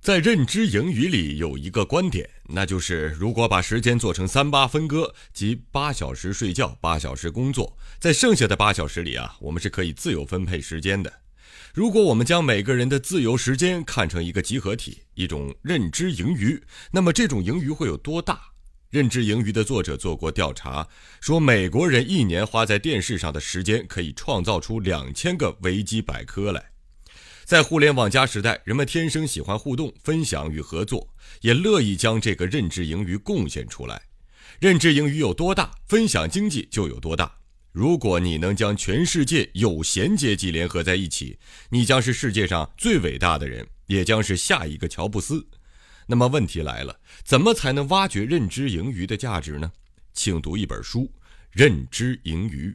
在认知盈余里有一个观点，那就是如果把时间做成三八分割，即八小时睡觉，八小时工作，在剩下的八小时里啊，我们是可以自由分配时间的。如果我们将每个人的自由时间看成一个集合体，一种认知盈余，那么这种盈余会有多大？认知盈余的作者做过调查，说美国人一年花在电视上的时间可以创造出两千个维基百科来。在互联网加时代，人们天生喜欢互动、分享与合作，也乐意将这个认知盈余贡献出来。认知盈余有多大，分享经济就有多大。如果你能将全世界有闲阶级联合在一起，你将是世界上最伟大的人，也将是下一个乔布斯。那么问题来了，怎么才能挖掘认知盈余的价值呢？请读一本书《认知盈余》。